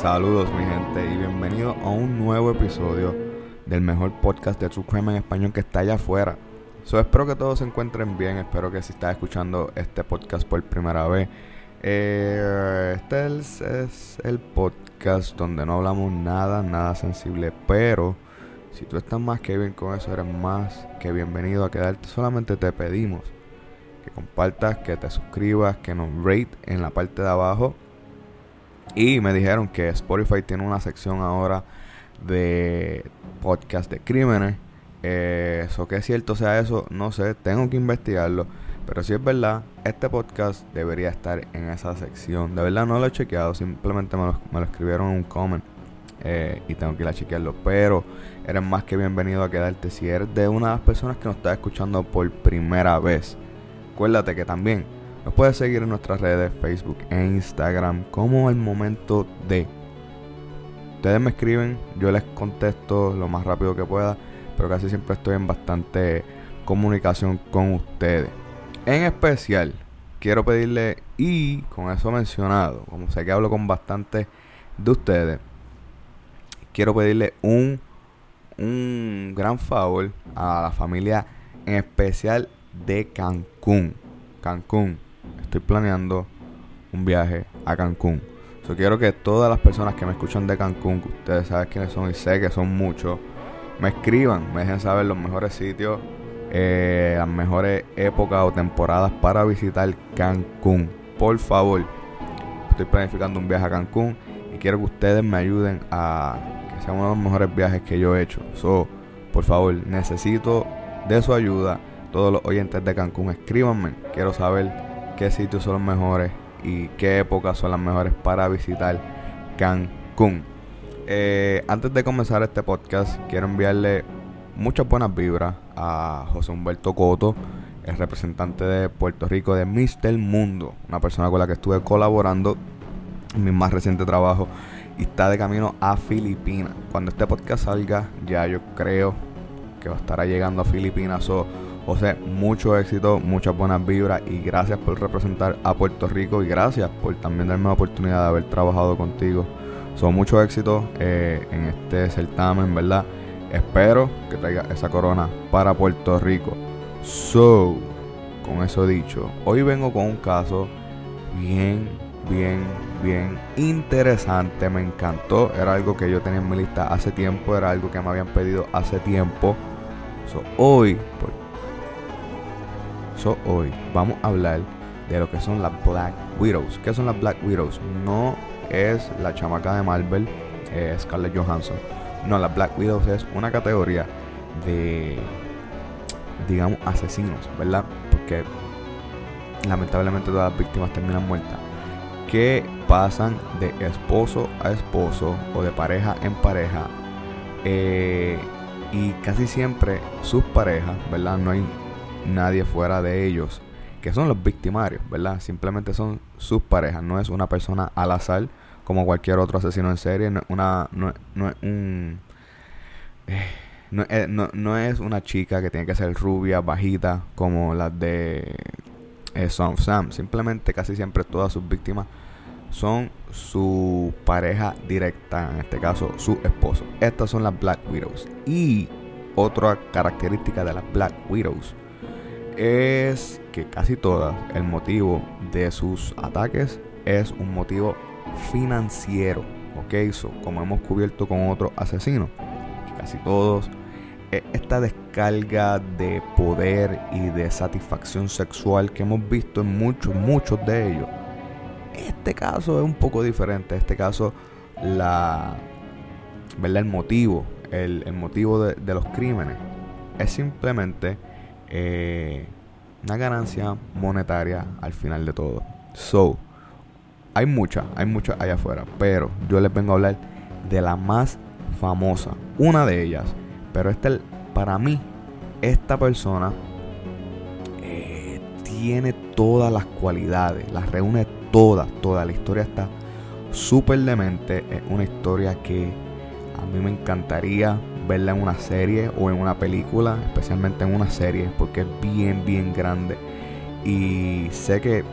Saludos mi gente y bienvenidos a un nuevo episodio del mejor podcast de True Crime en español que está allá afuera. So, espero que todos se encuentren bien, espero que si estás escuchando este podcast por primera vez, eh, este es, es el podcast donde no hablamos nada, nada sensible, pero si tú estás más que bien con eso, eres más que bienvenido a quedarte. Solamente te pedimos que compartas, que te suscribas, que nos rate en la parte de abajo. Y me dijeron que Spotify tiene una sección ahora de podcast de crímenes. Eh, Eso que es cierto sea eso, no sé, tengo que investigarlo. Pero si es verdad, este podcast debería estar en esa sección. De verdad no lo he chequeado, simplemente me lo, me lo escribieron en un comment. eh, y tengo que ir a chequearlo. Pero eres más que bienvenido a quedarte si eres de una de las personas que nos está escuchando por primera vez. Acuérdate que también nos puedes seguir en nuestras redes, Facebook e Instagram, como el momento de. Ustedes me escriben, yo les contesto lo más rápido que pueda, pero casi siempre estoy en bastante comunicación con ustedes. En especial, quiero pedirle, y con eso mencionado, como sé que hablo con bastante de ustedes, quiero pedirle un, un gran favor a la familia, en especial de Cancún. Cancún, estoy planeando un viaje a Cancún. Yo quiero que todas las personas que me escuchan de Cancún, que ustedes saben quiénes son y sé que son muchos, me escriban, me dejen saber los mejores sitios, eh, las mejores épocas o temporadas para visitar Cancún. Por favor, estoy planificando un viaje a Cancún y quiero que ustedes me ayuden a que sea uno de los mejores viajes que yo he hecho. So, por favor, necesito de su ayuda. Todos los oyentes de Cancún, escríbanme. Quiero saber qué sitios son los mejores y qué épocas son las mejores para visitar Cancún. Eh, antes de comenzar este podcast, quiero enviarle muchas buenas vibras a José Humberto Coto, el representante de Puerto Rico de Mr. Mundo, una persona con la que estuve colaborando en mi más reciente trabajo y está de camino a Filipinas. Cuando este podcast salga, ya yo creo que va a estar llegando a Filipinas. So, José, mucho éxito, muchas buenas vibras y gracias por representar a Puerto Rico y gracias por también darme la oportunidad de haber trabajado contigo. Son mucho éxito eh, en este certamen, ¿verdad? Espero que traiga esa corona para Puerto Rico. So, con eso dicho, hoy vengo con un caso bien, bien, bien interesante. Me encantó. Era algo que yo tenía en mi lista hace tiempo. Era algo que me habían pedido hace tiempo. So, hoy, por So, hoy vamos a hablar de lo que son las Black Widows. ¿Qué son las Black Widows? No es la chamaca de Marvel, eh, Scarlett Johansson. No, las Black Widows es una categoría de, digamos, asesinos, ¿verdad? Porque lamentablemente todas las víctimas terminan muertas. Que pasan de esposo a esposo o de pareja en pareja. eh, y casi siempre sus parejas, ¿verdad? No hay nadie fuera de ellos, que son los victimarios, ¿verdad? Simplemente son sus parejas, no es una persona al azar como cualquier otro asesino en serie, no una no, no un eh, no, no- es una chica que tiene que ser rubia, bajita, como las de eh, Son Sam. Simplemente casi siempre todas sus víctimas son su pareja directa, en este caso su esposo. Estas son las Black Widows. Y otra característica de las Black Widows es que casi todas el motivo de sus ataques es un motivo financiero. Ok, so, como hemos cubierto con otros asesinos, casi todos, eh, esta descarga de poder y de satisfacción sexual que hemos visto en muchos, muchos de ellos. Este caso es un poco diferente. Este caso, la, ¿verdad? El motivo, el, el motivo de, de los crímenes es simplemente eh, una ganancia monetaria al final de todo. So, hay muchas, hay muchas allá afuera, pero yo les vengo a hablar de la más famosa, una de ellas. Pero este, para mí, esta persona eh, tiene todas las cualidades, las reúne todas, toda la historia está súper demente, es una historia que a mí me encantaría verla en una serie o en una película, especialmente en una serie, porque es bien, bien grande. Y sé que,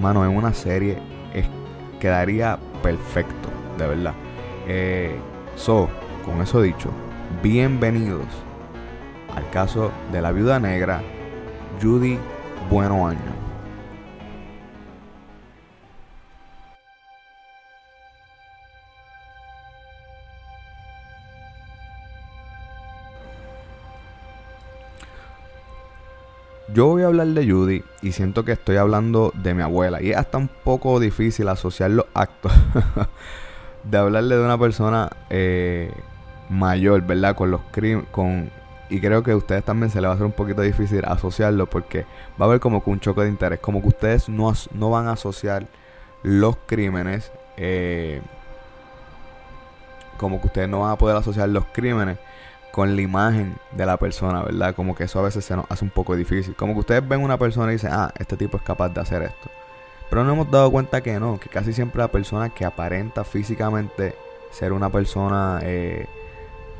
mano, en una serie es, quedaría perfecto, de verdad. Eh, so, con eso dicho, bienvenidos al caso de la viuda negra, Judy Bueno Año. Yo voy a hablar de Judy y siento que estoy hablando de mi abuela. Y es hasta un poco difícil asociar los actos de hablarle de una persona eh, mayor, ¿verdad? Con los crímenes, con... Y creo que a ustedes también se les va a hacer un poquito difícil asociarlo porque va a haber como que un choque de interés. Como que ustedes no, no van a asociar los crímenes. Eh, como que ustedes no van a poder asociar los crímenes con la imagen de la persona, ¿verdad? Como que eso a veces se nos hace un poco difícil. Como que ustedes ven una persona y dicen, ah, este tipo es capaz de hacer esto. Pero no hemos dado cuenta que no, que casi siempre la persona que aparenta físicamente ser una persona eh,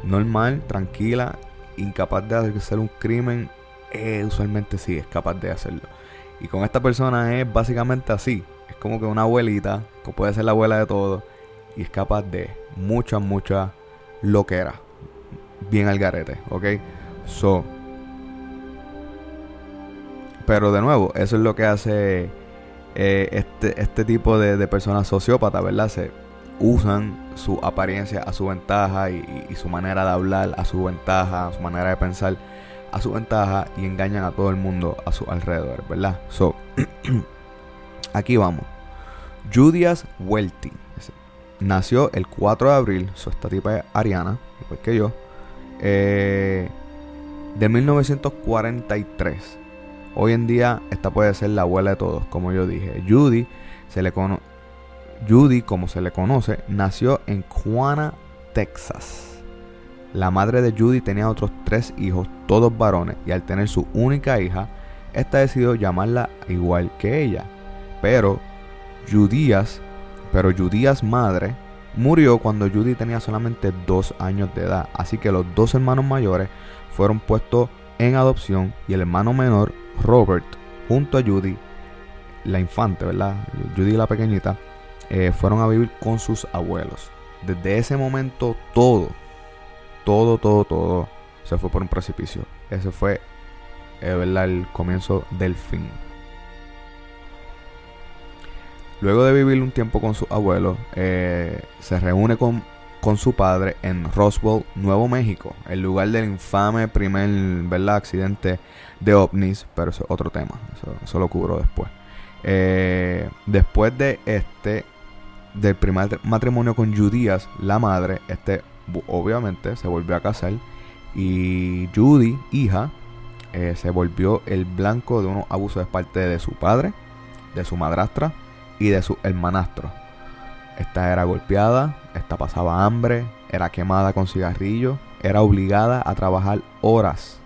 normal, tranquila, incapaz de hacer un crimen, eh, usualmente sí es capaz de hacerlo. Y con esta persona es básicamente así. Es como que una abuelita, que puede ser la abuela de todo, y es capaz de muchas, muchas loqueras bien al garete, ¿ok? So. Pero de nuevo, eso es lo que hace eh, este, este tipo de, personas sociópatas, ¿verdad? Se usan su apariencia a su ventaja y, y, su manera de hablar a su ventaja, su manera de pensar a su ventaja y engañan a todo el mundo a su alrededor, ¿verdad? So, aquí vamos. Judias Welty nació el 4 de abril, so esta tipa es Ariana, igual que yo eh, de 1943. Hoy en día esta puede ser la abuela de todos, como yo dije. Judy, se le Judy, como se le conoce, nació en Juana, Texas. La madre de Judy tenía otros tres hijos, todos varones, y al tener su única hija, esta decidió llamarla igual que ella. Pero Judías, pero Judías madre, murió cuando Judy tenía solamente dos años de edad, así que los dos hermanos mayores fueron puestos en adopción y el hermano menor, Robert, junto a Judy, la infante, ¿verdad? Judy la pequeñita, eh, fueron a vivir con sus abuelos. Desde ese momento todo, todo, todo, todo se fue por un precipicio. Ese fue, eh, ¿verdad? El comienzo del fin. Luego de vivir un tiempo con su abuelo, eh, se reúne con, con, su padre en Roswell, Nuevo México, el lugar del infame primer ¿verdad? accidente de ovnis, pero eso es otro tema, eso, lo cubro después. Eh, después de este, del primer matrimonio con Judías, la madre, este obviamente se volvió a casar y Judy, hija, eh, se volvió el blanco de unos abusos de parte de su padre, de su madrastra, y de su hermanastro. Esta era golpeada, esta pasaba hambre, era quemada con cigarrillos, era obligada a trabajar horas.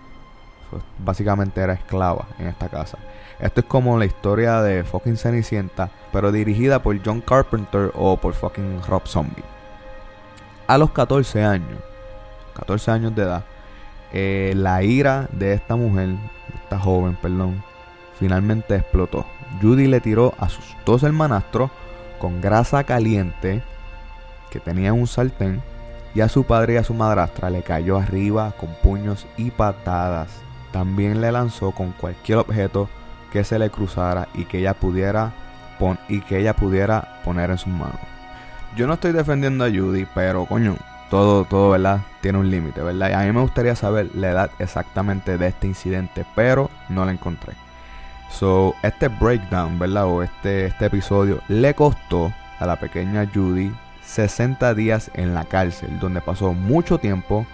Básicamente era esclava en esta casa. Esto es como la historia de fucking Cenicienta, pero dirigida por John Carpenter o por fucking Rob Zombie. A los 14 años, 14 años de edad, eh, la ira de esta mujer, esta joven, perdón, finalmente explotó. Judy le tiró a sus dos hermanastros con grasa caliente que tenía un sartén y a su padre y a su madrastra le cayó arriba con puños y patadas. También le lanzó con cualquier objeto que se le cruzara y que ella pudiera y que ella pudiera poner en sus manos. Yo no estoy defendiendo a Judy, pero coño, todo, todo, ¿verdad? Tiene un límite, ¿verdad? Y a mí me gustaría saber la edad exactamente de este incidente, pero no la encontré. So, este breakdown, ¿verdad? O este, este episodio le costó a la pequeña Judy 60 días en la cárcel, donde pasó mucho tiempo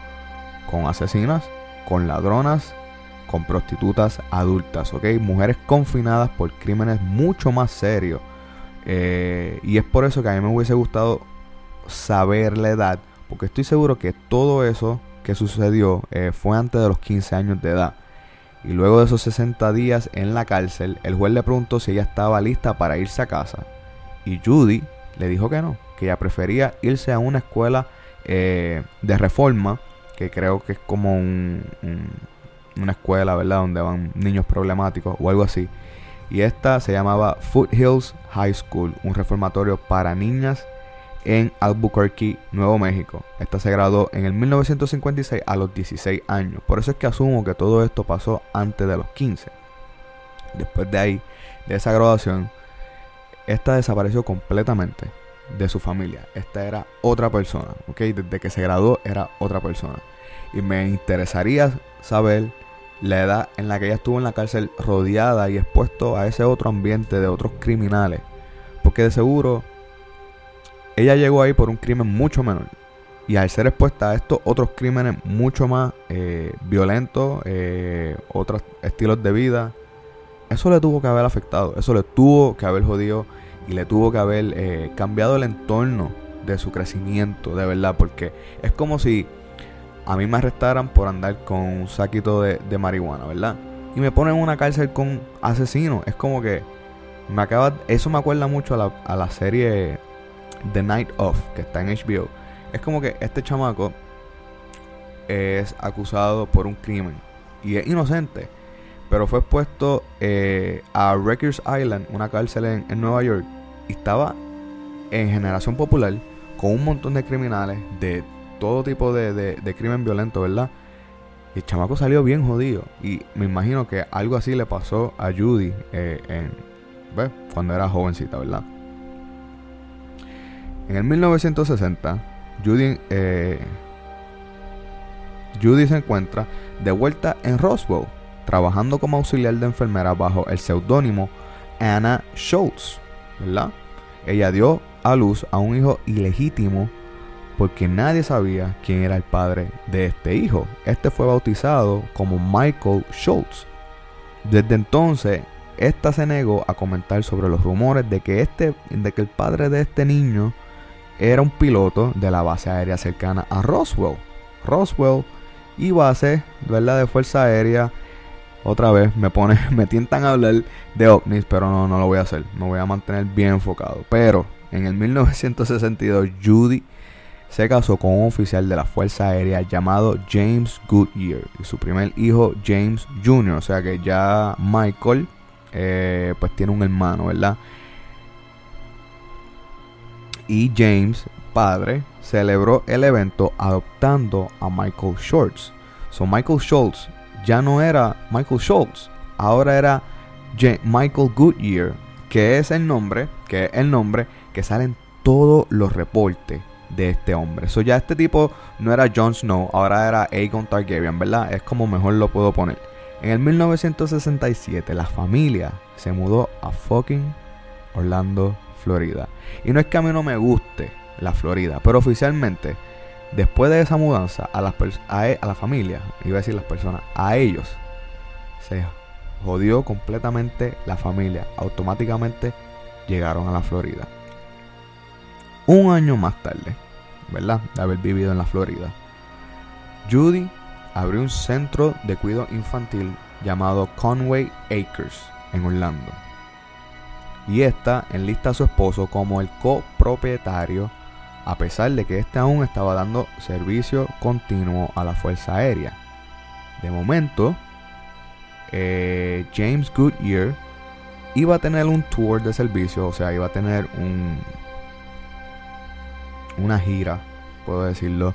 con asesinas, con ladronas, con prostitutas adultas, ¿ok? Mujeres confinadas por crímenes mucho más serios. Eh, y es por eso que a mí me hubiese gustado saber la edad, porque estoy seguro que todo eso que sucedió eh, fue antes de los 15 años de edad. Y luego de esos 60 días en la cárcel, el juez le preguntó si ella estaba lista para irse a casa. Y Judy le dijo que no, que ella prefería irse a una escuela eh, de reforma, que creo que es como un, una escuela, ¿verdad? Donde van niños problemáticos o algo así. Y esta se llamaba Foothills High School, un reformatorio para niñas en Albuquerque, Nuevo México. Esta se graduó en el 1956 a los 16 años. Por eso es que asumo que todo esto pasó antes de los 15. Después de ahí, de esa graduación, esta desapareció completamente de su familia. Esta era otra persona, ¿ok? Desde que se graduó era otra persona. Y me interesaría saber la edad en la que ella estuvo en la cárcel rodeada y expuesto a ese otro ambiente de otros criminales. Porque de seguro ella llegó ahí por un crimen mucho menor. Y al ser expuesta a estos otros crímenes mucho más eh, violentos, eh, otros estilos de vida, eso le tuvo que haber afectado, eso le tuvo que haber jodido y le tuvo que haber eh, cambiado el entorno de su crecimiento, de verdad, porque es como si a mí me arrestaran por andar con un saquito de, marihuana, ¿verdad? Y me ponen en una cárcel con asesinos. Es como que me acaba. Eso me acuerda mucho a la, a la serie The Night Of, que está en HBO. Es como que este chamaco es acusado por un crimen y es inocente, pero fue expuesto eh, a Rikers Island, una cárcel en, en Nueva York, y estaba en generación popular con un montón de criminales de todo tipo de, de, crimen violento, ¿verdad? Y el chamaco salió bien jodido. Y me imagino que algo así le pasó a Judy eh, en, cuando era jovencita, ¿verdad? En el 1960, Judy, eh, Judy se encuentra de vuelta en Roswell, trabajando como auxiliar de enfermera bajo el seudónimo Anna Schultz, ¿verdad? Ella dio a luz a un hijo ilegítimo porque nadie sabía quién era el padre de este hijo. Este fue bautizado como Michael Schultz. Desde entonces, esta se negó a comentar sobre los rumores de que, este, de que el padre de este niño era un piloto de la base aérea cercana a Roswell. Roswell y base ¿verdad? de Fuerza Aérea. Otra vez me pone, me tientan a hablar de ovnis, pero no, no lo voy a hacer. Me voy a mantener bien enfocado. Pero en el 1962, Judy se casó con un oficial de la Fuerza Aérea llamado James Goodyear y su primer hijo James Jr. O sea que ya Michael eh, pues tiene un hermano, ¿verdad? Y James, padre, celebró el evento adoptando a Michael Schultz. So Michael Schultz ya no era Michael Schultz, ahora era Michael Goodyear, que es el nombre, que es el nombre que sale en todos los reportes de este hombre. Eso ya este tipo no era Jon Snow, ahora era Aegon Targaryen, ¿verdad? Es como mejor lo puedo poner. En el 1967 la familia se mudó a fucking Orlando, Florida. Y no es que a mí no me guste la Florida, pero oficialmente, después de esa mudanza, a, las a, e, a la familia, iba a decir las personas, a ellos, se jodió completamente la familia. Automáticamente llegaron a la Florida. Un año más tarde, ¿verdad? De haber vivido en la Florida, Judy abrió un centro de cuidado infantil llamado Conway Acres en Orlando. Y esta enlista a su esposo como el copropietario, a pesar de que este aún estaba dando servicio continuo a la Fuerza Aérea. De momento, eh, James Goodyear iba a tener un tour de servicio, o sea, iba a tener un, una gira, puedo decirlo,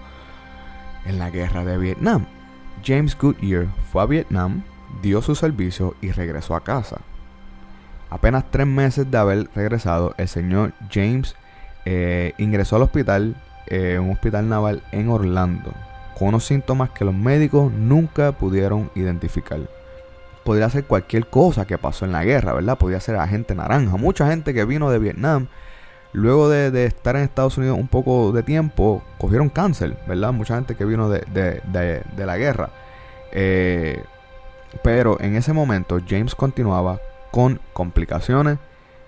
en la guerra de Vietnam. James Goodyear fue a Vietnam, dio su servicio y regresó a casa. Apenas tres meses de haber regresado, el señor James eh, ingresó al hospital, eh, un hospital naval en Orlando, con unos síntomas que los médicos nunca pudieron identificar. Podría ser cualquier cosa que pasó en la guerra, ¿verdad? Podría ser agente naranja. Mucha gente que vino de Vietnam luego de, estar en Estados Unidos un poco de tiempo, cogieron cáncer, ¿verdad? Mucha gente que vino de la guerra. Eh, pero en ese momento James continuaba con complicaciones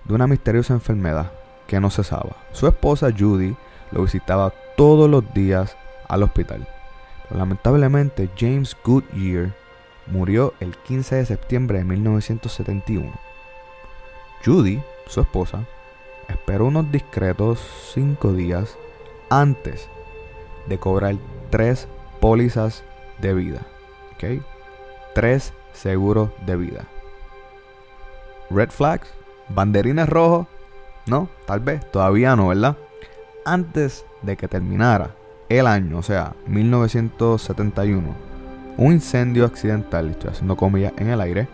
de una misteriosa enfermedad que no cesaba. Su esposa Judy lo visitaba todos los días al hospital. Lamentablemente James Goodyear murió el 15 de septiembre de 1971. Judy, su esposa, esperó unos discretos cinco días antes de cobrar tres pólizas de vida. Tres seguros de vida. Red flags, banderines rojos, no, tal vez, todavía no, ¿verdad? Antes de que terminara el año, o sea, 1971, un incendio accidental, estoy haciendo comillas en el aire,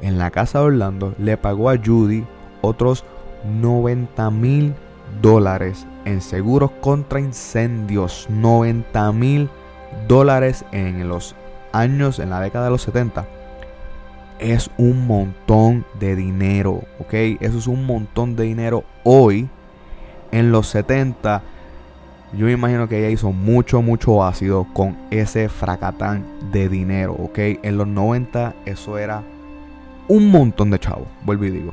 en la casa de Orlando le pagó a Judy otros 90 mil dólares en seguros contra incendios. 90 mil dólares en los años, en la década de los 70. Es un montón de dinero, ¿ok? Eso es un montón de dinero hoy. En los 70, yo me imagino que ella hizo mucho, mucho ácido con ese fracatán de dinero, ¿ok? En los 90 eso era un montón de chavos, vuelvo y digo.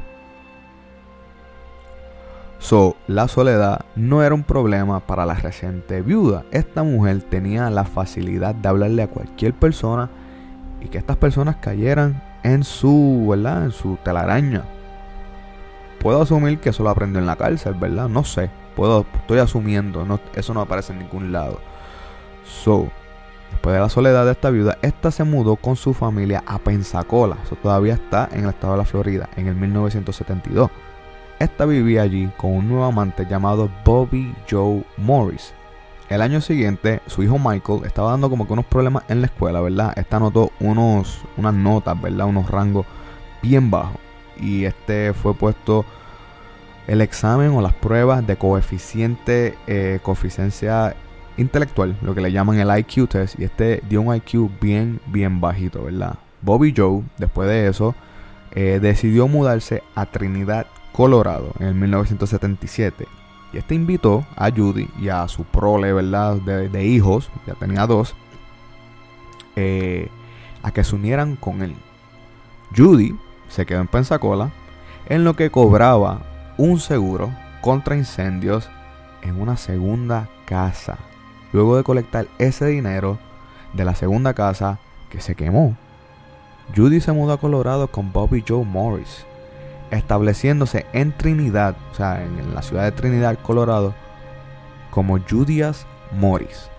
So, la soledad no era un problema para la reciente viuda. Esta mujer tenía la facilidad de hablarle a cualquier persona y que estas personas cayeran en su, ¿verdad? En su telaraña. Puedo asumir que eso lo aprendió en la cárcel, ¿verdad? No sé. Puedo, estoy asumiendo. Eso no aparece en ningún lado. So, después de la soledad de esta viuda, esta se mudó con su familia a Pensacola. Eso todavía está en el estado de la Florida, en el 1972. Esta vivía allí con un nuevo amante llamado Bobby Joe Morris. El año siguiente, su hijo Michael estaba dando como que unos problemas en la escuela, ¿verdad? Esta anotó unos, unas notas, ¿verdad? Unos rangos bien bajos. Y este fue puesto el examen o las pruebas de coeficiente, eh, coeficiencia intelectual, lo que le llaman el IQ test. Y este dio un IQ bien, bien bajito, ¿verdad? Bobby Joe, después de eso, eh, decidió mudarse a Trinidad, Colorado, en el 1977. Y este invitó a Judy y a su prole, ¿verdad? De, hijos, ya tenía dos, eh, a que se unieran con él. Judy se quedó en Pensacola, en lo que cobraba un seguro contra incendios en una segunda casa. Luego de colectar ese dinero de la segunda casa que se quemó, Judy se mudó a Colorado con Bobby Joe Morris, estableciéndose en Trinidad, o sea, en, la ciudad de Trinidad, Colorado, como Judias Morris.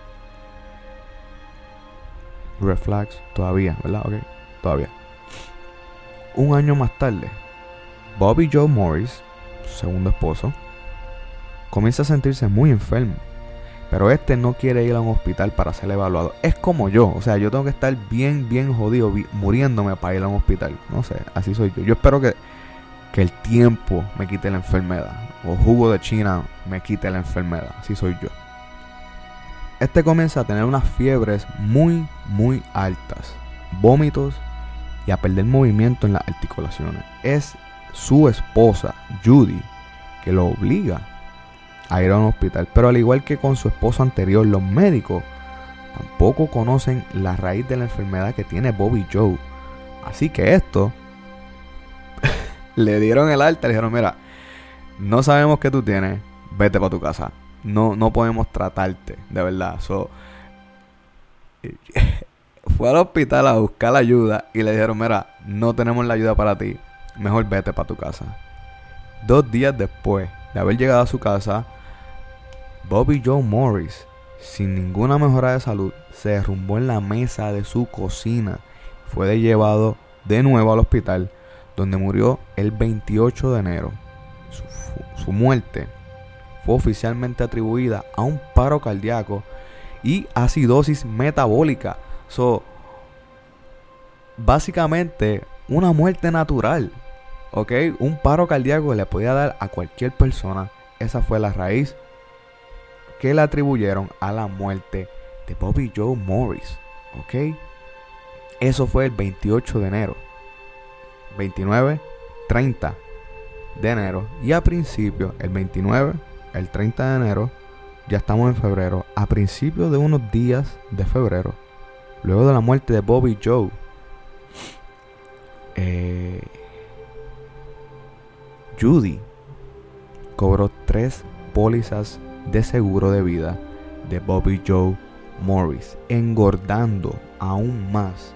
Red flags, todavía, ¿verdad? Ok, todavía. Un año más tarde, Bobby Joe Morris, su segundo esposo, comienza a sentirse muy enfermo. Pero este no quiere ir a un hospital para ser evaluado. Es como yo. O sea, yo tengo que estar bien, bien jodido, muriéndome para ir a un hospital. No sé, así soy yo. Yo espero que, que el tiempo me quite la enfermedad. O jugo de China me quite la enfermedad. Así soy yo. Este comienza a tener unas fiebres muy, muy altas. Vómitos y a perder movimiento en las articulaciones. Es su esposa, Judy, que lo obliga a ir a un hospital. Pero al igual que con su esposo anterior, los médicos tampoco conocen la raíz de la enfermedad que tiene Bobby Joe. Así que esto le dieron el alta, le dijeron, mira, no sabemos qué tú tienes, vete para tu casa. No, no podemos tratarte, de verdad. So, fue al hospital a buscar la ayuda y le dijeron, mira, no tenemos la ayuda para ti, mejor vete para tu casa. Dos días después de haber llegado a su casa, Bobby Joe Morris, sin ninguna mejora de salud, se derrumbó en la mesa de su cocina. Fue llevado de nuevo al hospital, donde murió el 28 de enero. Su, muerte fue oficialmente atribuida a un paro cardíaco y acidosis metabólica. So, básicamente, una muerte natural. ¿Ok? Un paro cardíaco le podía dar a cualquier persona. Esa fue la raíz que le atribuyeron a la muerte de Bobby Joe Morris. ¿Ok? Eso fue el 28 de enero. 29, 30, de enero. Y a principios, el 29, el 30 de enero, ya estamos en febrero, a principios de unos días de febrero, luego de la muerte de Bobby Joe, eh, Judy cobró tres pólizas de seguro de vida de Bobby Joe Morris, engordando aún más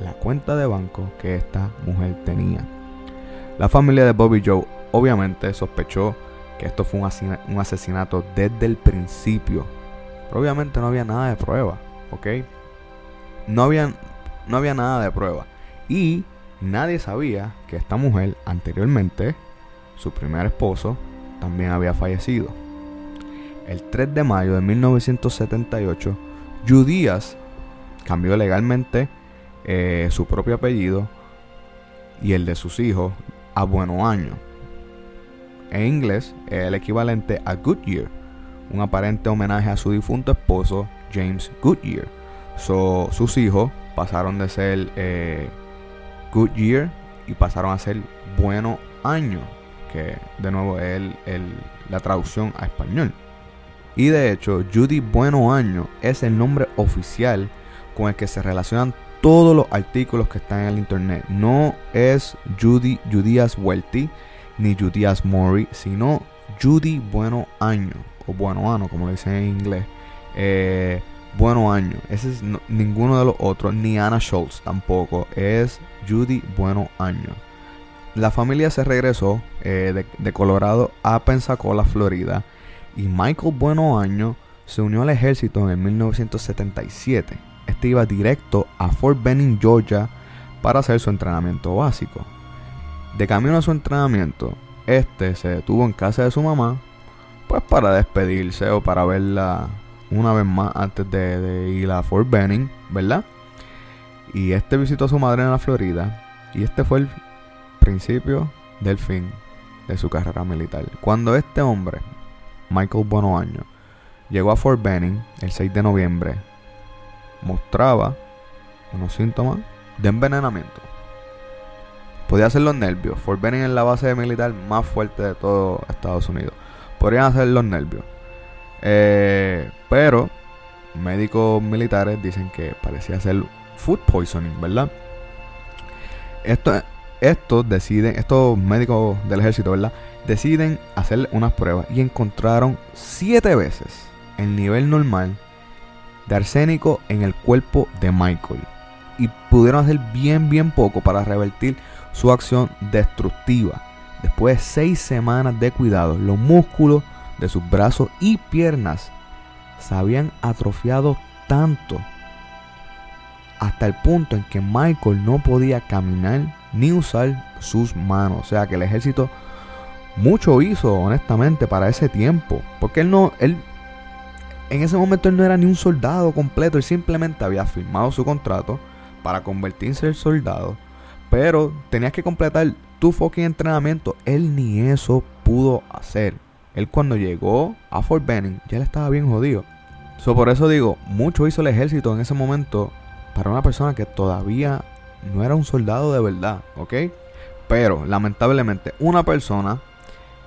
la cuenta de banco que esta mujer tenía. La familia de Bobby Joe obviamente sospechó que esto fue un asesinato desde el principio. Pero obviamente no había nada de prueba, ¿ok? No había, no había nada de prueba. Y nadie sabía que esta mujer anteriormente, su primer esposo, también había fallecido. El 3 de mayo de 1978, Judías cambió legalmente eh, su propio apellido y el de sus hijos a Bueno Año. En inglés el equivalente a Goodyear, un aparente homenaje a su difunto esposo James Goodyear. sus hijos pasaron de ser eh, Goodyear y pasaron a ser Bueno Año, que de nuevo es la traducción a español. Y de hecho, Judy Bueno Año es el nombre oficial con el que se relacionan todos los artículos que están en el internet. No es Judy Judías Welty ni Judías Mori, sino Judy Bueno Año o Bueno Ano, como lo dicen en inglés. Eh, bueno Año. Ese es ninguno de los otros, ni Anna Schultz tampoco. Es Judy Bueno Año. La familia se regresó eh, de, de, Colorado a Pensacola, Florida. Y Michael Bueno Año se unió al ejército en 1977 este iba directo a Fort Benning, Georgia, para hacer su entrenamiento básico. De camino a su entrenamiento, este se detuvo en casa de su mamá, pues para despedirse o para verla una vez más antes de, ir a Fort Benning, ¿verdad? Y este visitó a su madre en la Florida, y este fue el principio del fin de su carrera militar. Cuando este hombre, Michael Bonoaño, llegó a Fort Benning el 6 de noviembre mostraba unos síntomas de envenenamiento. Podía ser los nervios. Fort Benning es la base militar más fuerte de todo Estados Unidos. Podrían ser los nervios. Eh, pero médicos militares dicen que parecía ser food poisoning, ¿verdad? Esto, estos deciden, estos médicos del ejército, ¿verdad? Deciden hacer unas pruebas y encontraron siete veces el nivel normal de arsénico en el cuerpo de Michael y pudieron hacer bien bien poco para revertir su acción destructiva. Después de seis semanas de cuidado, los músculos de sus brazos y piernas se habían atrofiado tanto hasta el punto en que Michael no podía caminar ni usar sus manos. O sea que el ejército mucho hizo honestamente para ese tiempo. Porque él no, él en ese momento él no era ni un soldado completo, él simplemente había firmado su contrato para convertirse en soldado, pero tenías que completar tu fucking entrenamiento. Él ni eso pudo hacer. Él cuando llegó a Fort Benning ya le estaba bien jodido. So, por eso digo, mucho hizo el ejército en ese momento para una persona que todavía no era un soldado de verdad, ¿ok? Pero lamentablemente una persona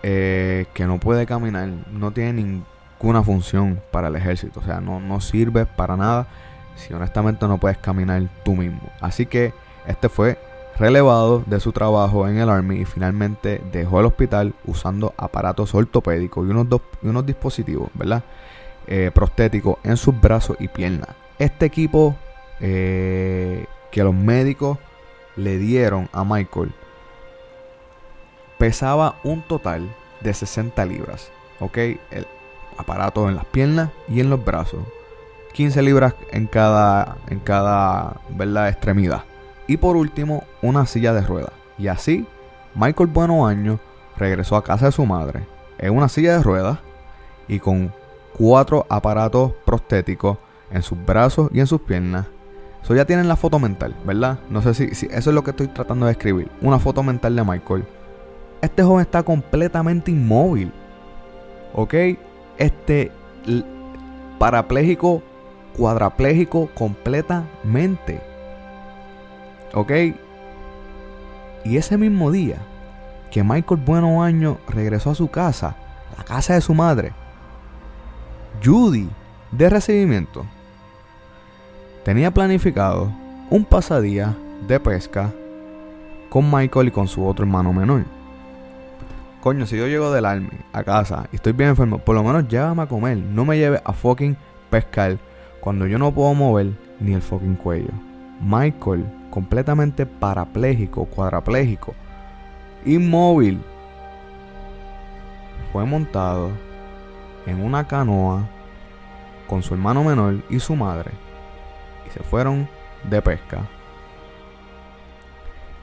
eh, que no puede caminar, no tiene ningún una función para el ejército. O sea, no, no sirve para nada si honestamente no puedes caminar tú mismo. Así que este fue relevado de su trabajo en el Army y finalmente dejó el hospital usando aparatos ortopédicos y unos, unos dispositivos, ¿verdad? Eh, prostéticos en sus brazos y piernas. Este equipo eh, que los médicos le dieron a Michael pesaba un total de 60 libras. ¿Ok? El, aparatos en las piernas y en los brazos. 15 libras en cada, en cada ¿verdad? extremidad. Y por último, una silla de ruedas. Y así, Michael Bueno Año regresó a casa de su madre en una silla de ruedas y con cuatro aparatos prostéticos en sus brazos y en sus piernas. Eso ya tienen la foto mental, ¿verdad? No sé si, si eso es lo que estoy tratando de escribir. Una foto mental de Michael. Este joven está completamente inmóvil. ¿Ok? Este parapléjico, cuadrapléjico completamente. ¿Ok? Y ese mismo día, que Michael Bueno Año regresó a su casa, la casa de su madre. Judy, de recibimiento, tenía planificado un pasadía de pesca con Michael y con su otro hermano menor. Coño, si yo llego del army a casa y estoy bien enfermo, por lo menos llévame a comer. No me lleve a fucking pescar cuando yo no puedo mover ni el fucking cuello. Michael, completamente parapléjico, cuadrapléjico, inmóvil, fue montado en una canoa con su hermano menor y su madre y se fueron de pesca.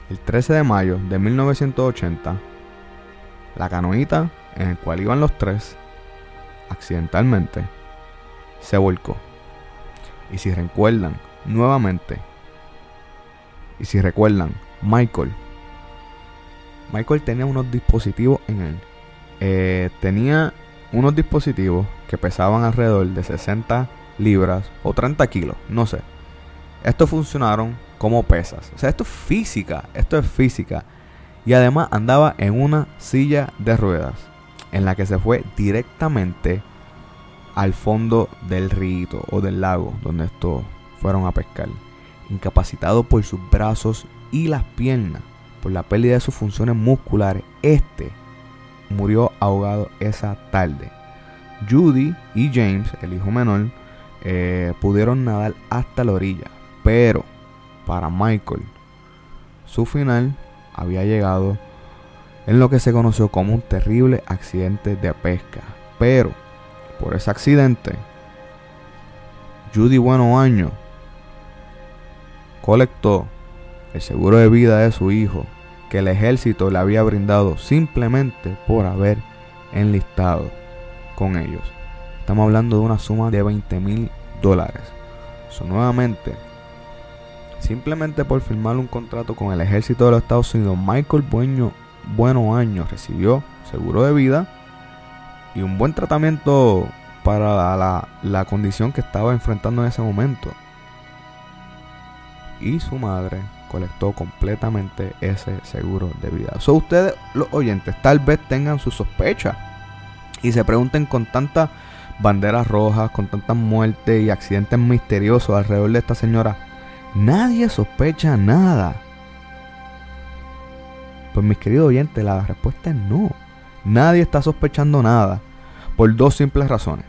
El 13 de mayo de 1980, la canoita en el cual iban los tres, accidentalmente, se volcó. Y si recuerdan nuevamente, y si recuerdan, Michael, Michael tenía unos dispositivos en él. Eh, tenía unos dispositivos que pesaban alrededor de 60 libras o 30 kilos, no sé. Estos funcionaron como pesas. O sea, esto es física, esto es física. Y además andaba en una silla de ruedas en la que se fue directamente al fondo del río o del lago donde estos fueron a pescar. Incapacitado por sus brazos y las piernas, por la pérdida de sus funciones musculares, este murió ahogado esa tarde. Judy y James, el hijo menor, eh, pudieron nadar hasta la orilla, pero para Michael, su final había llegado en lo que se conoció como un terrible accidente de pesca. Pero, por ese accidente, Judy Bueno Año colectó el seguro de vida de su hijo que el ejército le había brindado simplemente por haber enlistado con ellos. Estamos hablando de una suma de 20 mil dólares. So, nuevamente, simplemente por firmar un contrato con el ejército de los Estados Unidos, Michael Bueno, bueno Año recibió seguro de vida y un buen tratamiento para la, la condición que estaba enfrentando en ese momento. Y su madre colectó completamente ese seguro de vida. So, ustedes, los oyentes, tal vez tengan sus sospechas y se pregunten con tantas banderas rojas, con tantas muertes y accidentes misteriosos alrededor de esta señora, nadie sospecha nada. Pues mis queridos oyentes, la respuesta es no. Nadie está sospechando nada por dos simples razones.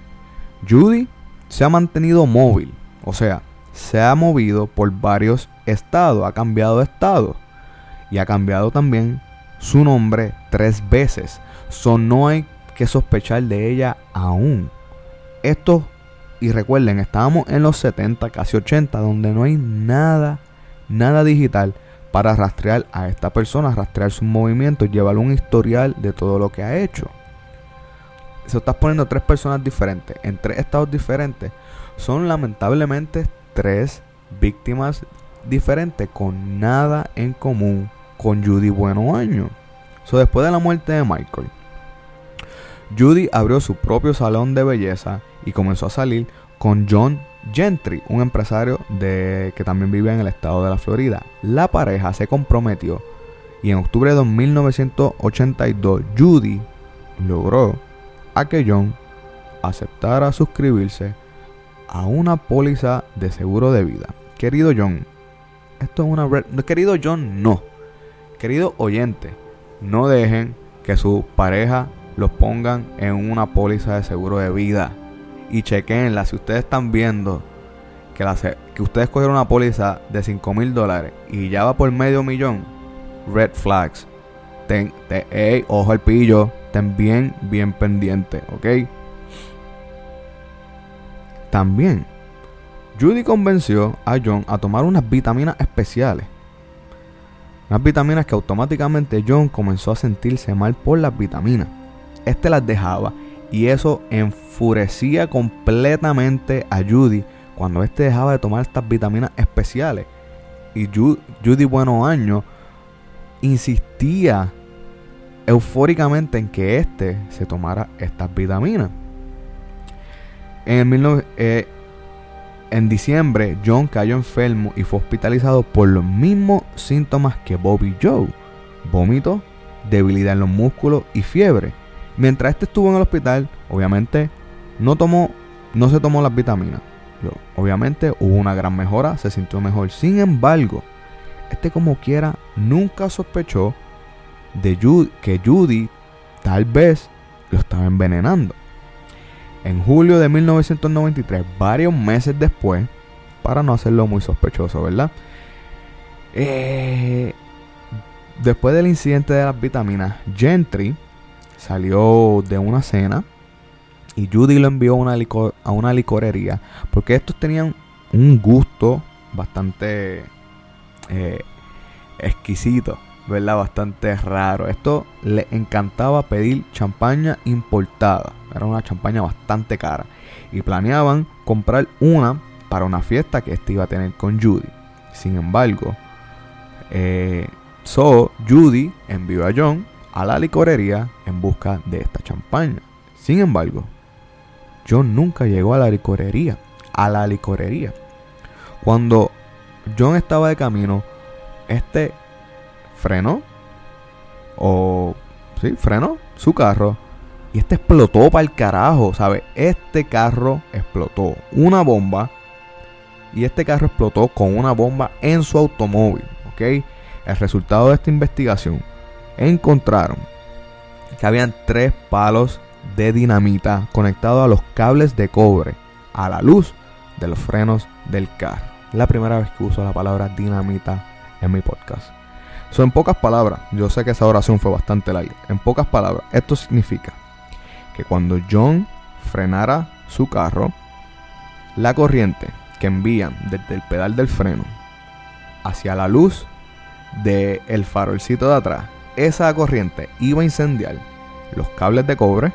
Judy se ha mantenido móvil, o sea, se ha movido por varios estados, ha cambiado de estado y ha cambiado también su nombre tres veces. So, no hay que sospechar de ella aún. Esto, y recuerden, estábamos en los 70, casi 80, donde no hay nada, nada digital para rastrear a esta persona, rastrear sus movimientos, llevarle un historial de todo lo que ha hecho. Se estás poniendo tres personas diferentes, en tres estados diferentes. Son lamentablemente tres víctimas diferentes con nada en común con Judy Bueno Año. So, después de la muerte de Michael, Judy abrió su propio salón de belleza y comenzó a salir con John Gentry, un empresario de, que también vive en el estado de la Florida. La pareja se comprometió y en octubre de 1982 Judy logró a que John aceptara suscribirse a una póliza de seguro de vida. Querido John, esto es una red. Querido John, no. Querido oyente, no dejen que su pareja los pongan en una póliza de seguro de vida. Y chequenla si ustedes están viendo que, que ustedes cogieron una póliza de 5 mil dólares y ya va por medio millón. Red flags. Ten, ojo al pillo. Ten bien, bien pendiente, ¿ok? También, Judy convenció a John a tomar unas vitaminas especiales. Unas vitaminas que automáticamente John comenzó a sentirse mal por las vitaminas. Este las dejaba y eso enfurecía completamente a Judy cuando este dejaba de tomar estas vitaminas especiales. Y Judy Bueno Año insistía eufóricamente en que este se tomara estas vitaminas. En, el eh, en diciembre, John cayó enfermo y fue hospitalizado por los mismos síntomas que Bobby Joe. Vómito, debilidad en los músculos y fiebre. Mientras este estuvo en el hospital, obviamente no tomó, no se tomó las vitaminas. Obviamente hubo una gran mejora, se sintió mejor. Sin embargo, este como quiera nunca sospechó de Judy, que Judy tal vez lo estaba envenenando. En julio de 1993, varios meses después, para no hacerlo muy sospechoso, ¿verdad? Eh, después del incidente de las vitaminas, Gentry salió de una cena y Judy lo envió a una, a una licorería porque estos tenían un gusto bastante eh, exquisito, ¿verdad? Bastante raro. Esto le encantaba pedir champaña importada. Era una champaña bastante cara. Y planeaban comprar una para una fiesta que este iba a tener con Judy. Sin embargo, eh, so Judy envió a John a la licorería en busca de esta champaña. Sin embargo, John nunca llegó a la licorería. A la licorería. Cuando John estaba de camino, este frenó. O. Sí, frenó su carro. Y este explotó para el carajo. Este carro explotó. Una bomba. Y este carro explotó con una bomba en su automóvil. ¿Ok? El resultado de esta investigación. Encontraron que habían tres palos de dinamita conectados a los cables de cobre a la luz de los frenos del carro. La primera vez que uso la palabra dinamita en mi podcast. So, en pocas palabras, yo sé que esa oración fue bastante larga. En pocas palabras, esto significa que cuando John frenara su carro, la corriente que envían desde el pedal del freno hacia la luz del el farolcito de atrás, esa corriente iba a incendiar los cables de cobre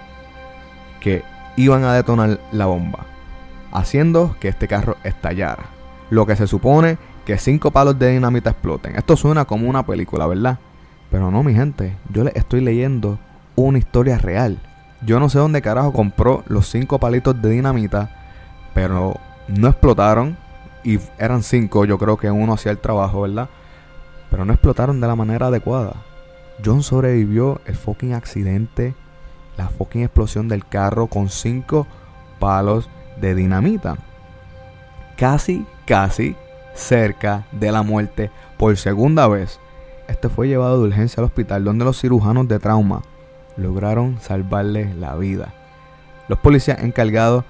que iban a detonar la bomba, haciendo que este carro estallara. Lo que se supone que cinco palos de dinamita exploten. Esto suena como una película, ¿verdad? Pero no, mi gente, yo le estoy leyendo una historia real. Yo no sé dónde carajo compró los cinco palitos de dinamita, pero no explotaron. Y eran cinco, yo creo que uno hacía el trabajo, ¿verdad? Pero no explotaron de la manera adecuada. John sobrevivió el fucking accidente, la fucking explosión del carro con cinco palos de dinamita. Casi, casi cerca de la muerte por segunda vez. Este fue llevado de urgencia al hospital donde los cirujanos de trauma lograron salvarle la vida. Los policías encargados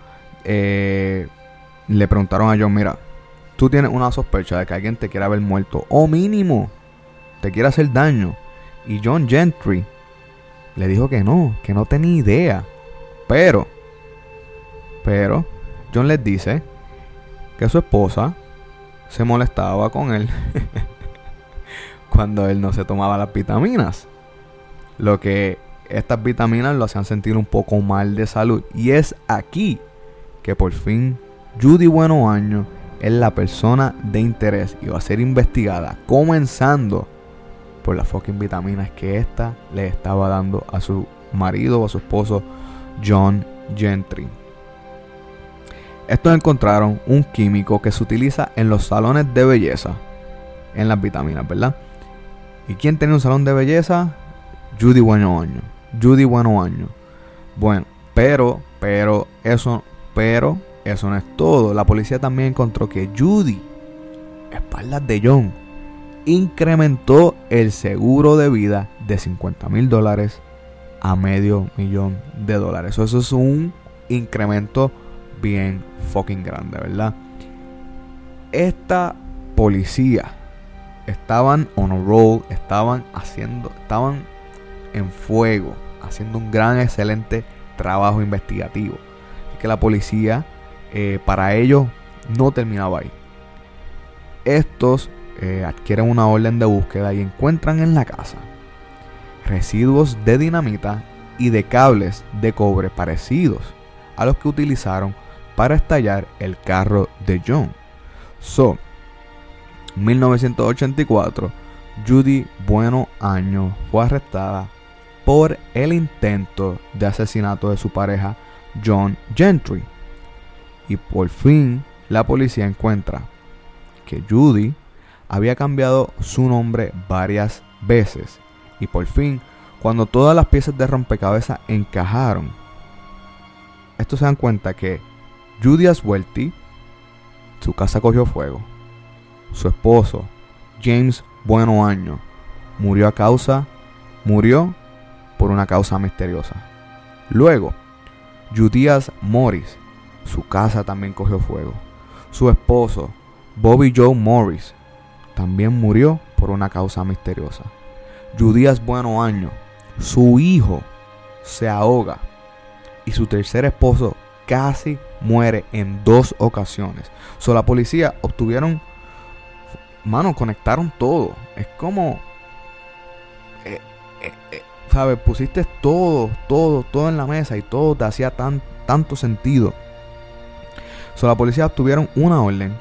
eh, le preguntaron a John, mira, tú tienes una sospecha de que alguien te quiera haber muerto o mínimo te quiera hacer daño. Y John Gentry le dijo que no, que no tenía idea. Pero, pero, John les dice que su esposa se molestaba con él cuando él no se tomaba las vitaminas. Lo que estas vitaminas lo hacían sentir un poco mal de salud. Y es aquí que por fin Judy Bueno Año es la persona de interés y va a ser investigada, comenzando por las fucking vitaminas que ésta le estaba dando a su marido o a su esposo John Gentry. Estos encontraron un químico que se utiliza en los salones de belleza, en las vitaminas, ¿verdad? ¿Y quién tenía un salón de belleza? Judy Bueno Año. Judy Bueno Año. Bueno, pero, pero, eso, pero, eso no es todo. La policía también encontró que Judy, espaldas de John, incrementó el seguro de vida de 50 mil dólares a medio millón de dólares. Eso es un incremento bien fucking grande, ¿verdad? Esta policía estaban on a roll, estaban haciendo, estaban en fuego, haciendo un gran, excelente trabajo investigativo. Así que la policía, eh, para ellos, no terminaba ahí. Estos eh, adquieren una orden de búsqueda y encuentran en la casa residuos de dinamita y de cables de cobre parecidos a los que utilizaron para estallar el carro de John. So, 1984, Judy Bueno Año fue arrestada por el intento de asesinato de su pareja John Gentry. Y por fin la policía encuentra que Judy había cambiado su nombre varias veces y por fin Cuando todas las piezas de rompecabezas encajaron, estos se dan cuenta que Judy Aswelty, su casa cogió fuego. Su esposo, James Bueno Año, murió a causa, murió por una causa misteriosa. Luego, Judías Morris, su casa también cogió fuego. Su esposo, Bobby Joe Morris, también murió por una causa misteriosa. Judías Bueno Año, su hijo, se ahoga. Y su tercer esposo casi muere en dos ocasiones. So, la policía obtuvieron, mano, conectaron todo. Es como, eh, eh, eh, ¿sabes? Pusiste todo, todo, todo en la mesa y todo te hacía tan, tanto sentido. So, la policía obtuvieron una orden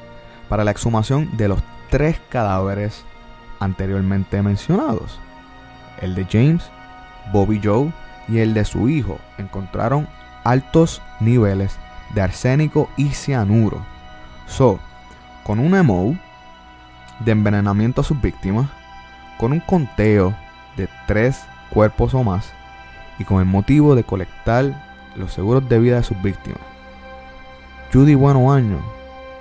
para la exhumación de los tres cadáveres anteriormente mencionados. El de James, Bobby Joe y el de su hijo encontraron altos niveles de arsénico y cianuro. So, con un MO de envenenamiento a sus víctimas, con un conteo de tres cuerpos o más y con el motivo de colectar los seguros de vida de sus víctimas. Judy Bueno Año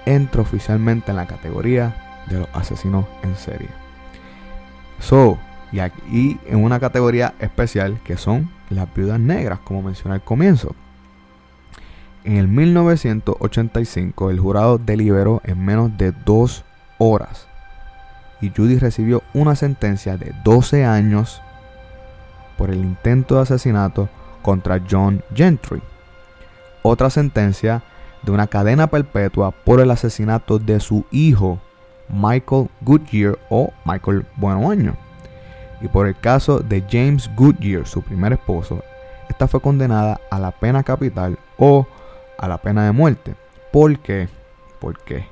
entra oficialmente en la categoría de los asesinos en serie. So, y aquí en una categoría especial que son las viudas negras, como mencioné al comienzo. En el 1985 el jurado deliberó en menos de dos horas y Judy recibió una sentencia de 12 años por el intento de asesinato contra John Gentry. Otra sentencia de una cadena perpetua por el asesinato de su hijo Michael Goodyear o Michael Bueno Año. Y por el caso de James Goodyear, su primer esposo, esta fue condenada a la pena capital o a la pena de muerte. ¿Por qué? Porque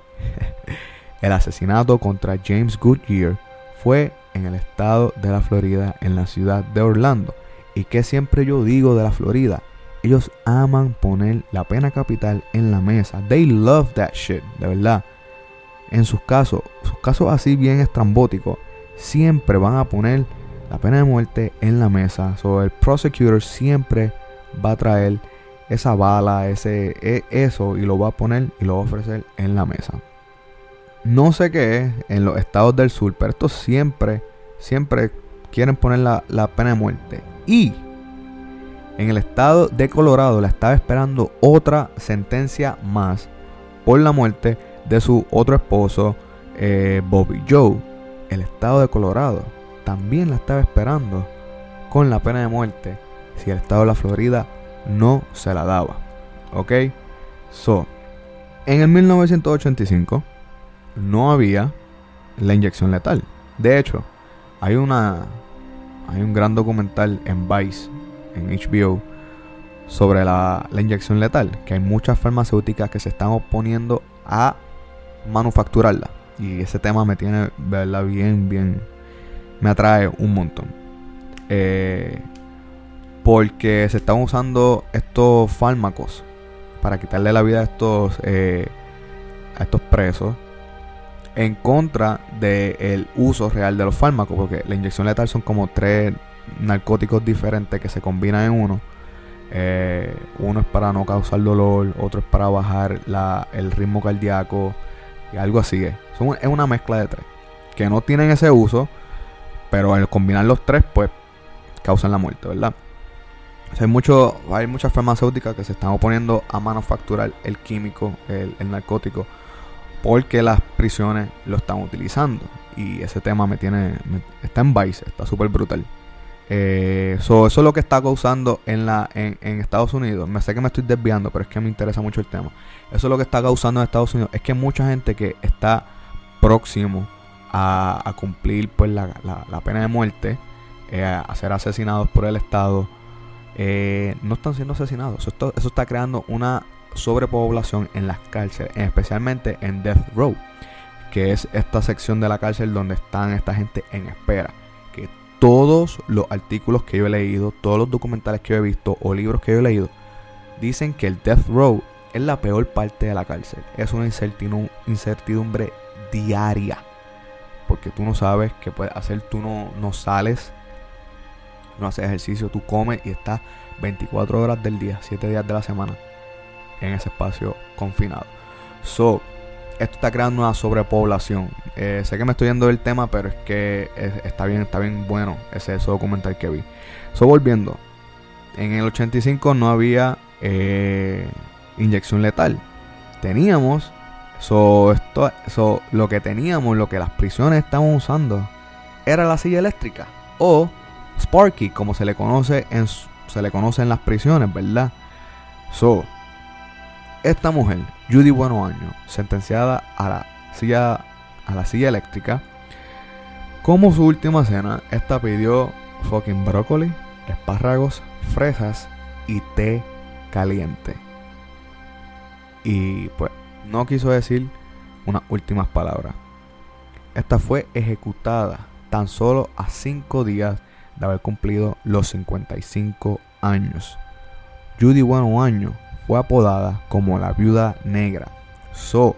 el asesinato contra James Goodyear fue en el estado de la Florida, en la ciudad de Orlando. ¿Y que siempre yo digo de la Florida? Ellos aman poner la pena capital en la mesa. They love that shit, de verdad. En sus casos, sus casos así bien estrambóticos, siempre van a poner la pena de muerte en la mesa. So, el prosecutor siempre va a traer esa bala, ese, e, eso, y lo va a poner y lo va a ofrecer en la mesa. No sé qué es en los estados del sur, pero estos siempre, siempre quieren poner la, la pena de muerte. Y en el estado de Colorado la estaba esperando otra sentencia más por la muerte de su otro esposo, eh, Bobby Joe. El estado de Colorado también la estaba esperando con la pena de muerte si el estado de la Florida no se la daba. ¿Ok? So, en el 1985 no había la inyección letal. De hecho, hay una hay un gran documental en Vice, en HBO, sobre la, la inyección letal, que hay muchas farmacéuticas que se están oponiendo a manufacturarla. Y ese tema me tiene, verla bien, bien, me atrae un montón. Eh, porque se están usando estos fármacos para quitarle la vida a estos, eh, a estos presos en contra del uso real de los fármacos, porque la inyección letal son como tres narcóticos diferentes que se combinan en uno. Eh, uno es para no causar dolor, otro es para bajar la, el ritmo cardíaco y algo así es. es una mezcla de tres que no tienen ese uso, pero al combinar los tres, pues causan la muerte, ¿verdad? hay, mucho, hay muchas farmacéuticas que se están oponiendo a manufacturar el químico, el, el narcótico porque las prisiones lo están utilizando. Y ese tema me tiene. está en Vice, está súper brutal. Eh, eso es lo que está causando en, la, en, Estados Unidos. Me sé que me estoy desviando, pero es que me interesa mucho el tema. Eso es lo que está causando en Estados Unidos. Es que mucha gente que está próximo a, cumplir pues, la, pena de muerte, eh, a ser asesinados por el Estado, eh, no están siendo asesinados. Eso eso está creando una sobrepoblación en las cárceles, especialmente en Death Row, que es esta sección de la cárcel donde están esta gente en espera. Que todos los artículos que yo he leído, todos los documentales que yo he visto o libros que yo he leído, dicen que el Death Row es la peor parte de la cárcel. Es una incertidumbre diaria. Porque tú no sabes qué puedes hacer, tú no, no sales no haces ejercicio, tú comes y estás 24 horas del día, 7 días de la semana en ese espacio confinado. So, esto está creando una sobrepoblación. Eh, sé que me estoy yendo del tema, pero es que es- está bien, está bien bueno ese, ese documental que vi. So, volviendo. En el 85 no había eh, inyección letal. Teníamos. So, esto, so, lo que teníamos, lo que las prisiones estaban usando, era la silla eléctrica. O Sparky, como se le conoce en, se le conoce en las prisiones, ¿verdad? So, esta mujer, Judy Bueno Año, sentenciada a la silla, a la silla eléctrica, como su última cena, esta pidió fucking brócoli, espárragos, fresas y té caliente. Y pues no quiso decir unas últimas palabras. Esta fue ejecutada tan solo a 5 días de haber cumplido los 55 años. Judy Bueno Año fue apodada como la viuda negra. So,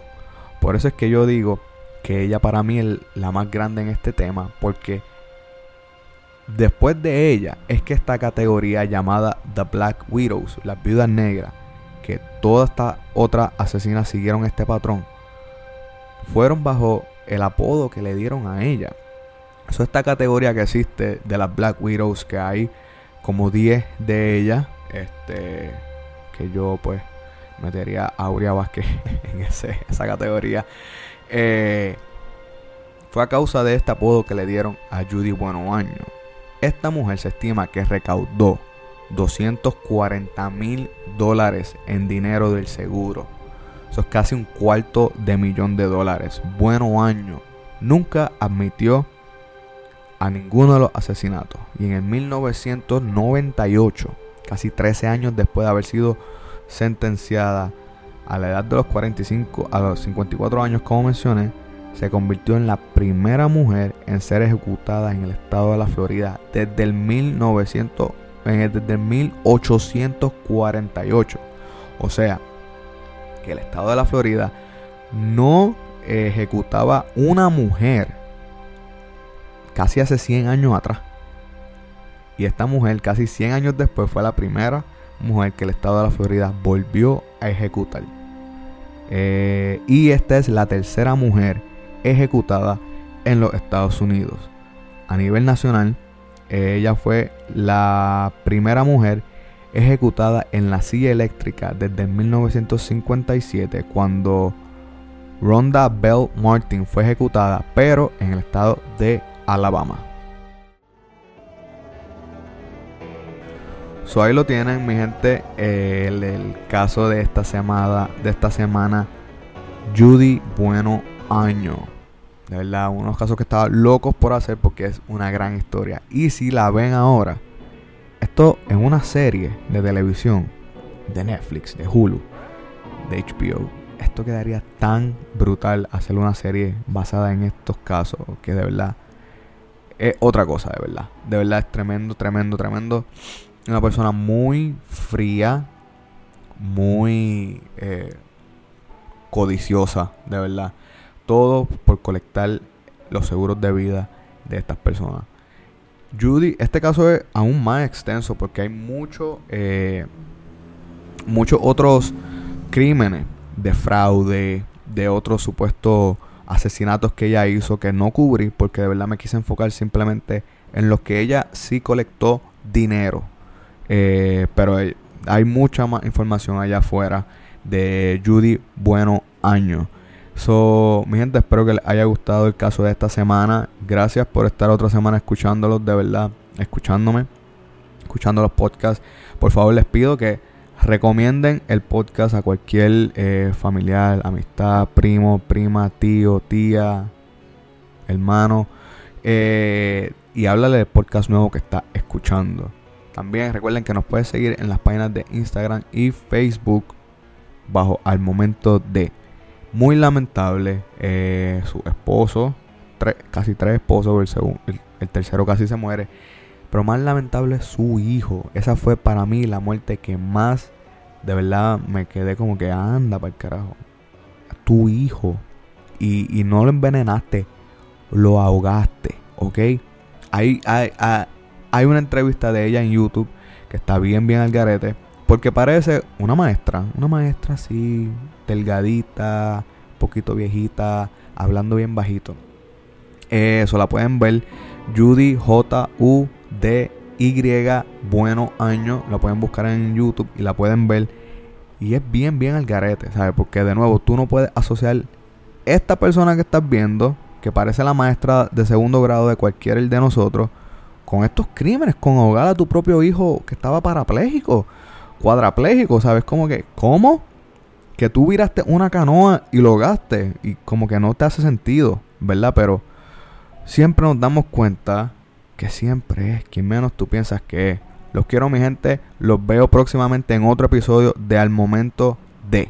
por eso es que yo digo que ella para mí es la más grande en este tema, porque después de ella es que esta categoría llamada The Black Widows, las viudas negras, que todas estas otras asesinas siguieron este patrón, fueron bajo el apodo que le dieron a ella. Eso esta categoría que existe de las Black Widows, que hay como 10 de ellas, este, que yo pues metería a Aurea Vázquez en esa categoría. Eh, fue a causa de este apodo que le dieron a Judy Bueno Año. Esta mujer se estima que recaudó 240 mil dólares en dinero del seguro. Eso es casi un cuarto de millón de dólares. Bueno Año nunca admitió a ninguno de los asesinatos. Y en el 1998, casi 13 años después de haber sido sentenciada a la edad de los 45, a los 54 años como mencioné, se convirtió en la primera mujer en ser ejecutada en el estado de la Florida desde el 1900, en el- desde el 1848. O sea, que el estado de la Florida no ejecutaba una mujer casi hace 100 años atrás. Y esta mujer casi 100 años después fue la primera mujer que el estado de la Florida volvió a ejecutar. Eh, y esta es la tercera mujer ejecutada en los Estados Unidos. A nivel nacional, ella fue la primera mujer ejecutada en la silla eléctrica desde 1957 cuando Rhonda Bell Martin fue ejecutada, pero en el estado de Alabama. So ahí lo tienen, mi gente, eh, el, el caso de esta semana, de esta semana, Judy Bueno Año. De verdad, unos casos que estaba locos por hacer porque es una gran historia. Y si la ven ahora, esto es una serie de televisión de Netflix, de Hulu, de HBO. Esto quedaría tan brutal hacer una serie basada en estos casos que de verdad es otra cosa, de verdad. De verdad es tremendo, tremendo, tremendo. Una persona muy fría, muy eh, codiciosa, de verdad. Todo por colectar los seguros de vida de estas personas. Judy, este caso es aún más extenso porque hay mucho, eh, muchos otros crímenes de fraude, de otros supuestos asesinatos que ella hizo que no cubrí porque de verdad me quise enfocar simplemente en los que ella sí colectó dinero. Eh, pero hay- mucha más información allá afuera de Judy Bueno Año. So, mi gente, espero que les haya gustado el caso de esta semana. Gracias por estar otra semana escuchándolos, de verdad, escuchándome, escuchando los podcasts. Por favor, les pido que recomienden el podcast a cualquier eh, familiar, amistad, primo, prima, tío, tía, hermano. eh, y háblale del podcast nuevo que está escuchando. También recuerden que nos pueden seguir en las páginas de Instagram y Facebook bajo al momento de. Muy lamentable, eh, su esposo, casi tres esposos, el, segun- el, tercero casi se muere. Pero más lamentable su hijo. Esa fue para mí la muerte que más, de verdad, me quedé como que anda para el carajo. Tu hijo. Y, y no lo envenenaste, lo ahogaste, ¿ok? Hay, hay, hay- Hay una entrevista de ella en YouTube que está bien, bien al garete. Porque parece una maestra, una maestra así, delgadita, poquito viejita, hablando bien bajito. Eso la pueden ver. Judy J-U-D-Y, bueno año. La pueden buscar en YouTube y la pueden ver. Y es bien, bien al garete, ¿sabes? Porque de nuevo, tú no puedes asociar esta persona que estás viendo, que parece la maestra de segundo grado de cualquiera de nosotros, con estos crímenes, con ahogar a tu propio hijo que estaba parapléjico, cuadrapléjico, ¿sabes? Como que, ¿cómo? Que tú viraste una canoa y lo gaste y como que no te hace sentido, ¿verdad? Pero siempre nos damos cuenta que siempre es quien menos tú piensas que es. Los quiero, mi gente. Los veo próximamente en otro episodio de Al Momento de.